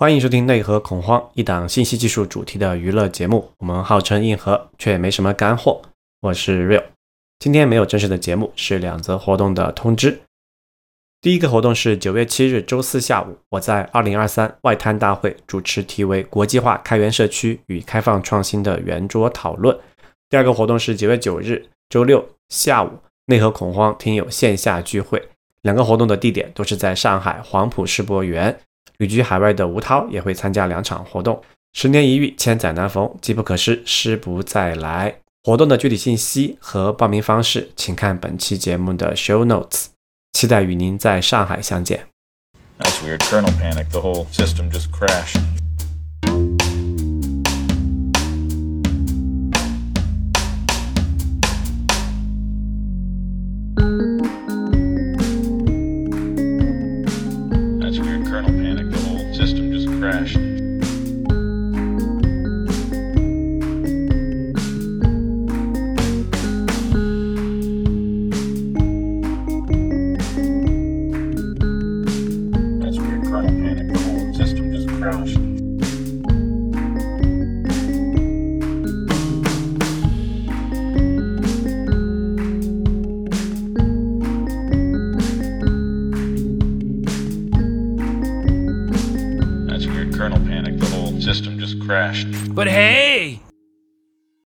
欢迎收听《内核恐慌》，一档信息技术主题的娱乐节目。我们号称硬核，却没什么干货。我是 Real。今天没有正式的节目，是两则活动的通知。第一个活动是九月七日周四下午，我在二零二三外滩大会主持题为“国际化开源社区与开放创新”的圆桌讨论。第二个活动是九月九日周六下午，内核恐慌听友线下聚会。两个活动的地点都是在上海黄埔世博园。旅居海外的吴涛也会参加两场活动。十年一遇，千载难逢，机不可失，失不再来。活动的具体信息和报名方式，请看本期节目的 show notes。期待与您在上海相见。That's weird. Kernel panic. The whole system just crashed. That's crashed. That's weird. Kernel panic. The whole system just crashed. Kernel panic. The whole system just crashed. But hey,